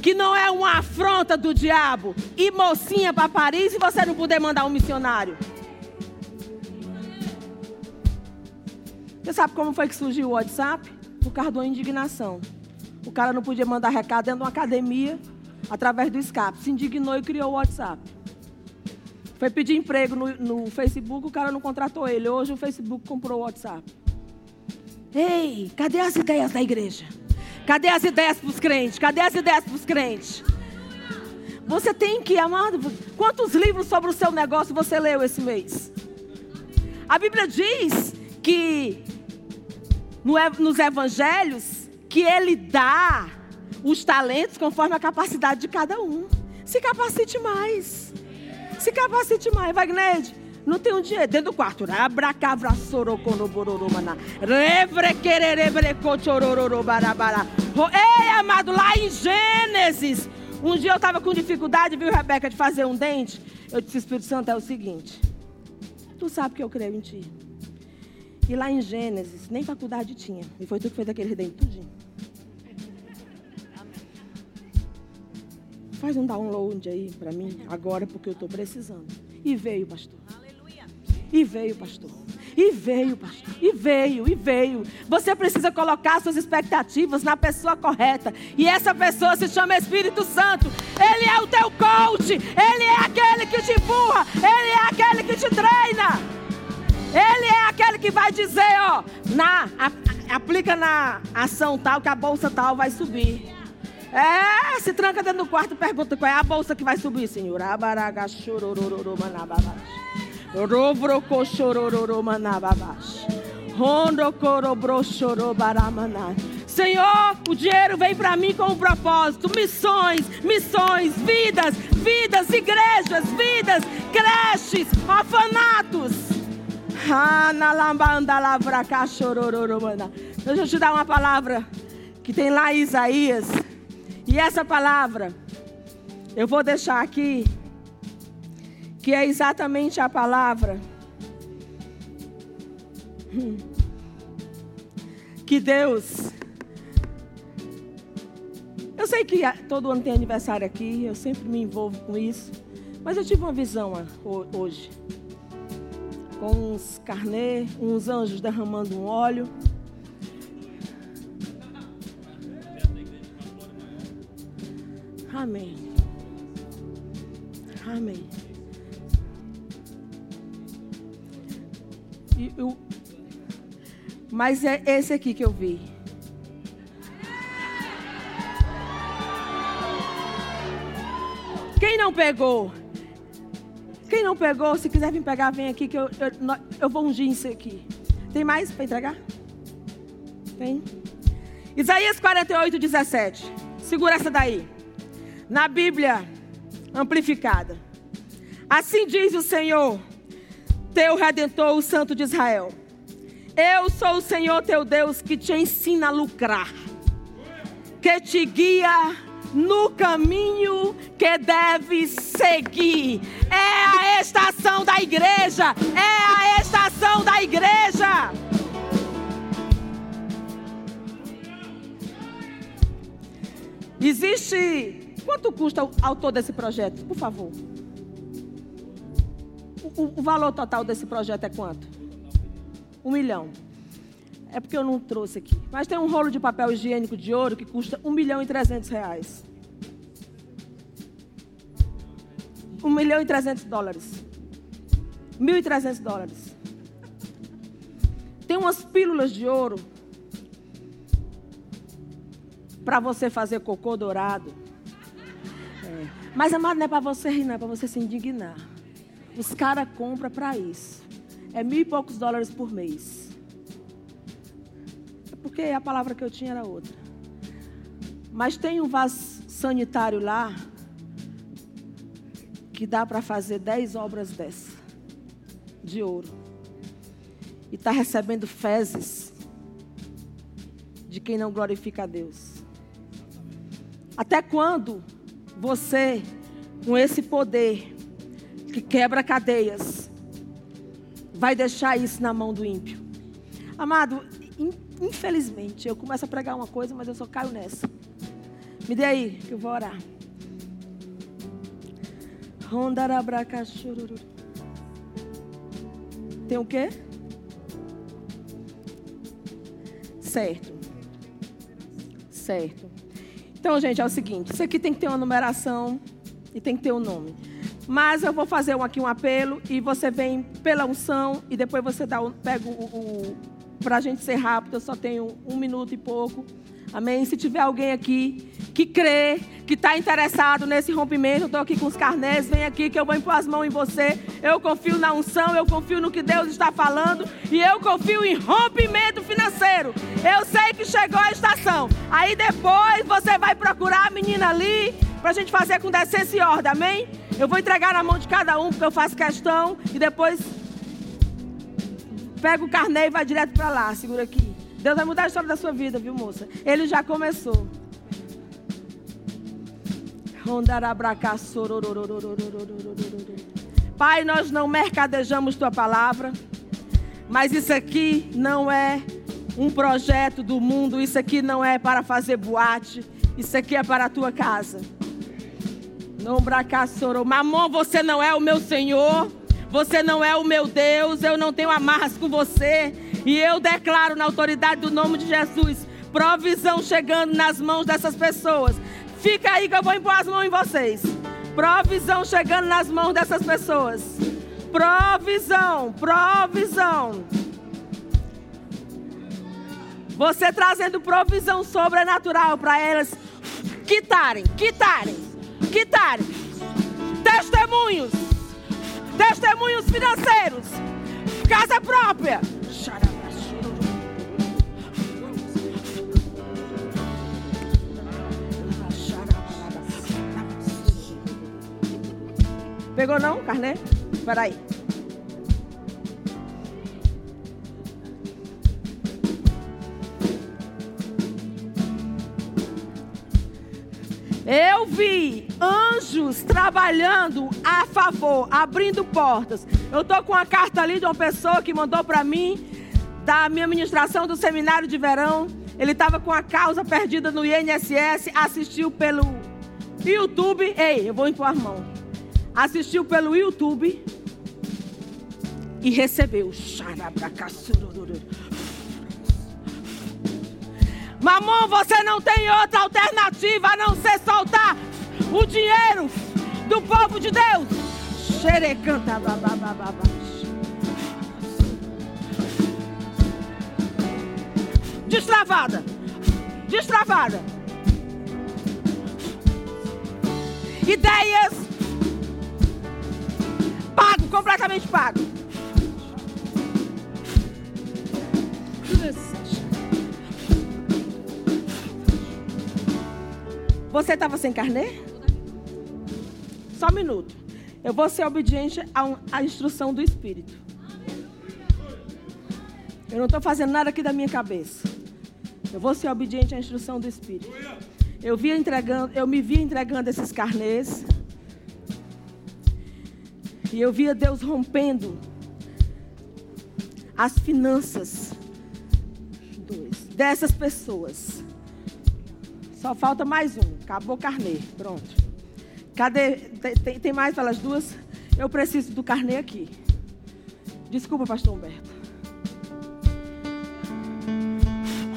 que não é uma afronta do diabo ir mocinha para Paris e você não puder mandar um missionário? Você sabe como foi que surgiu o WhatsApp? Por causa de uma indignação. O cara não podia mandar recado dentro de uma academia através do escape. Se indignou e criou o WhatsApp. Foi pedir emprego no, no Facebook, o cara não contratou ele. Hoje o Facebook comprou o WhatsApp. Ei, cadê as ideias da igreja? Cadê as ideias para os crentes? Cadê as ideias para os crentes? Você tem que, amado, quantos livros sobre o seu negócio você leu esse mês? A Bíblia diz que nos evangelhos que ele dá os talentos conforme a capacidade de cada um. Se capacite mais. Se capacite mais. Wagner, Não tem um dinheiro dentro do quarto. Ei, amado, lá em Gênesis. Um dia eu estava com dificuldade, viu, Rebeca, de fazer um dente. Eu disse, Espírito Santo, é o seguinte. Tu sabe que eu creio em ti. E lá em Gênesis, nem faculdade tinha. E foi tu que fez aquele dente tudinho. Faz um download aí para mim, agora, porque eu estou precisando. E veio, pastor. E veio, pastor. E veio, pastor. E veio, e veio. Você precisa colocar suas expectativas na pessoa correta. E essa pessoa se chama Espírito Santo. Ele é o teu coach. Ele é aquele que te empurra. Ele é aquele que te treina. Ele é aquele que vai dizer, ó, na, a, aplica na ação tal que a bolsa tal vai subir. É, se tranca dentro do quarto e pergunta qual é a bolsa que vai subir, Senhor. Rondo. Senhor, o dinheiro vem para mim com um propósito. Missões, missões, vidas, vidas, igrejas, vidas, creches, orfanatos. Deixa eu te dar uma palavra que tem lá em Isaías. E essa palavra, eu vou deixar aqui, que é exatamente a palavra que Deus. Eu sei que todo ano tem aniversário aqui, eu sempre me envolvo com isso, mas eu tive uma visão hoje. Com uns carnê, uns anjos derramando um óleo. Amém. Amém. E, eu, mas é esse aqui que eu vi. Quem não pegou? Quem não pegou, se quiser vir pegar, vem aqui que eu, eu, eu vou ungir isso aqui. Tem mais para entregar? Tem? Isaías 48, 17. Segura essa daí na Bíblia amplificada. Assim diz o Senhor, teu redentor, o Santo de Israel. Eu sou o Senhor teu Deus que te ensina a lucrar, que te guia no caminho que deve seguir. É a estação da igreja, é a estação da igreja. Existe Quanto custa o autor desse projeto? Por favor. O, o, valor total desse projeto é quanto? Um milhão. É porque eu não trouxe aqui. Mas tem um rolo de papel higiênico de ouro que custa um milhão e trezentos reais. Um milhão e trezentos dólares. Mil e trezentos dólares. Tem umas pílulas de ouro para você fazer cocô dourado. Mas, amado, não é para você rir, não é para você se indignar. Os caras compram para isso. É mil e poucos dólares por mês. É porque a palavra que eu tinha era outra. Mas tem um vaso sanitário lá que dá para fazer dez obras dessa de ouro. E está recebendo fezes de quem não glorifica a Deus. Até quando você, com esse poder que quebra cadeias, vai deixar isso na mão do ímpio. Amado, infelizmente, eu começo a pregar uma coisa, mas eu só caio nessa. Me dê aí, que eu vou orar. Tem o quê? Certo. Certo. Então, gente, é o seguinte: isso aqui tem que ter uma numeração e tem que ter um nome. Mas eu vou fazer aqui um apelo e você vem pela unção e depois você dá pega o, o para a gente ser rápido, eu só tenho um minuto e pouco. Amém? Se tiver alguém aqui que crê, que está interessado nesse rompimento, estou aqui com os carnês, vem aqui que eu vou impor as mãos em você. Eu confio na unção, eu confio no que Deus está falando e eu confio em rompimento financeiro. Eu sei que chegou a estação. Aí depois você vai procurar a menina ali para a gente fazer com decência e ordem, amém? Eu vou entregar na mão de cada um, porque eu faço questão, e depois pega o carnê e vai direto para lá. Segura aqui. Deus vai mudar a história da sua vida, viu, moça? Ele já começou. Pai, nós não mercadejamos tua palavra, mas isso aqui não é um projeto do mundo, isso aqui não é para fazer boate, isso aqui é para a tua casa. Não. Mamon, você não é o meu Senhor, você não é o meu Deus, eu não tenho amarras com você. E eu declaro na autoridade do nome de Jesus, provisão chegando nas mãos dessas pessoas. Fica aí que eu vou impor as mãos em vocês. Provisão chegando nas mãos dessas pessoas. Provisão, provisão. Você trazendo provisão sobrenatural para elas quitarem, quitarem, quitarem. Testemunhos, testemunhos financeiros, casa própria. Pegou não, carné? Aí. Eu vi anjos trabalhando a favor, abrindo portas. Eu estou com uma carta ali de uma pessoa que mandou para mim, da minha ministração do seminário de verão. Ele estava com a causa perdida no INSS, assistiu pelo YouTube. Ei, eu vou impor a mão assistiu pelo YouTube e recebeu. Mamão, você não tem outra alternativa a não ser soltar o dinheiro do povo de Deus. Xerecanta Destravada. Destravada. Ideias Pago, completamente pago. Você estava sem carnê? Só um minuto. Eu vou ser obediente à instrução do Espírito. Eu não estou fazendo nada aqui da minha cabeça. Eu vou ser obediente à instrução do Espírito. Eu, vi entregando, eu me vi entregando esses carnês. E eu via Deus rompendo as finanças dessas pessoas. Só falta mais um. Acabou o carnê. Pronto. Cadê? Tem, tem mais pelas duas? Eu preciso do carnê aqui. Desculpa, pastor Humberto.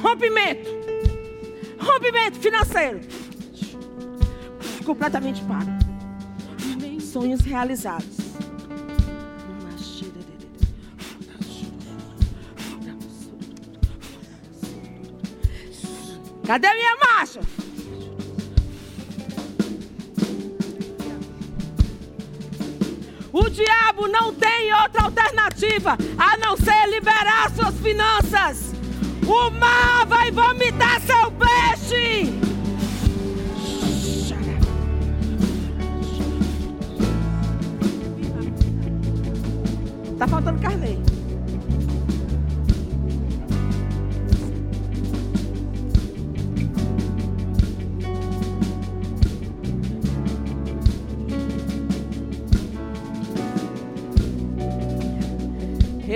Rompimento. Rompimento financeiro. Completamente pago. Sonhos realizados. Cadê minha marcha? O diabo não tem outra alternativa a não ser liberar suas finanças. O mar vai vomitar seu peixe. Tá faltando carne.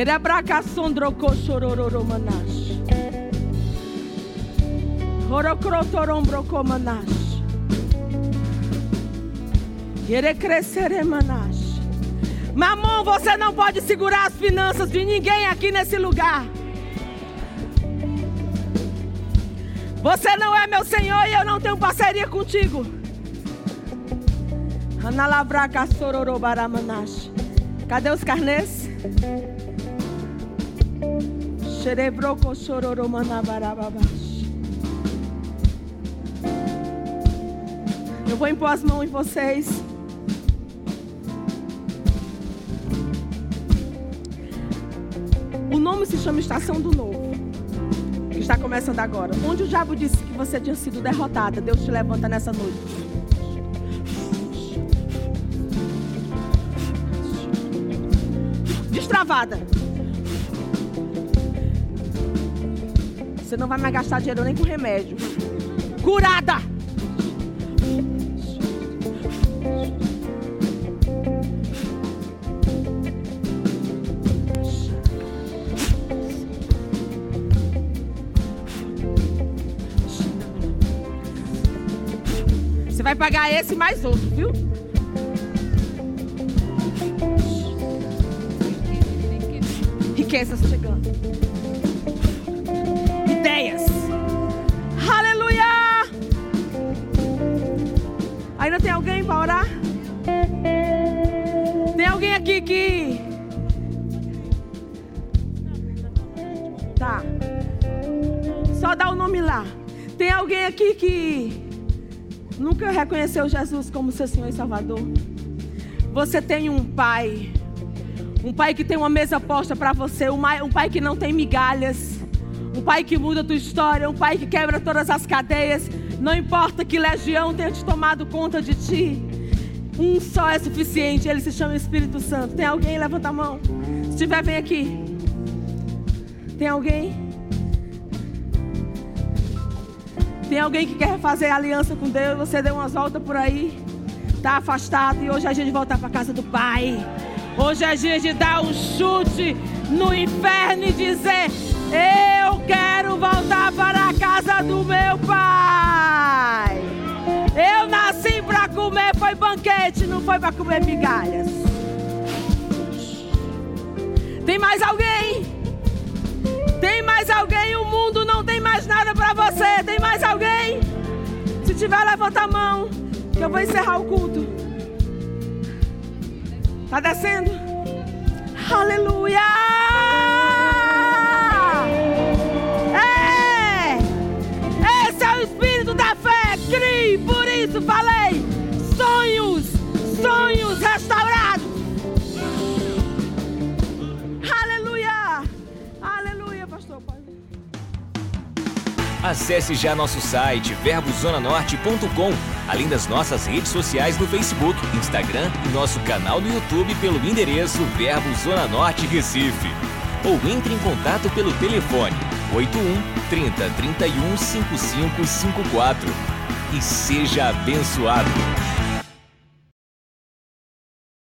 Erebraca sondroko chorororo manash. Horocrotorombroko manash. Querer crescer manash. Mamão, você não pode segurar as finanças de ninguém aqui nesse lugar. Você não é meu Senhor e eu não tenho parceria contigo. Cadê os carnês? Xerebroco sororomanabarababas. Eu vou impor as mãos em vocês. O nome se chama Estação do Novo, que está começando agora. Onde o diabo disse que você tinha sido derrotada, Deus te levanta nessa noite. Destravada. Você não vai mais gastar dinheiro nem com remédio. Curada! Você vai pagar esse mais outro, viu? Riquezas chegando. Ideias. Aleluia! Ainda tem alguém para orar? Tem alguém aqui que. Tá. Só dá o nome lá. Tem alguém aqui que nunca reconheceu Jesus como seu Senhor e Salvador? Você tem um pai. Um pai que tem uma mesa posta para você. Um pai que não tem migalhas. Um pai que muda a tua história. Um pai que quebra todas as cadeias. Não importa que legião tenha te tomado conta de ti. Um só é suficiente. Ele se chama Espírito Santo. Tem alguém? Levanta a mão. Se tiver, vem aqui. Tem alguém? Tem alguém que quer fazer aliança com Deus, você deu umas voltas por aí, está afastado e hoje é dia de voltar para casa do Pai. Hoje é dia de dar um chute no inferno e dizer: Eu quero voltar para a casa do meu Pai. Eu nasci para comer, foi banquete, não foi para comer migalhas. Tem mais alguém? Tem mais alguém? O mundo não tem mais nada para você. Tem mais alguém? Se tiver, levanta a mão. Que eu vou encerrar o culto. Tá descendo? Aleluia! Isso falei. Sonhos, sonhos restaurados. Acesse já nosso site verbozonanorte.com, além das nossas redes sociais no Facebook, Instagram e nosso canal no YouTube pelo endereço Verbo Zona Norte Recife. Ou entre em contato pelo telefone 81 30 31 5554 e seja abençoado.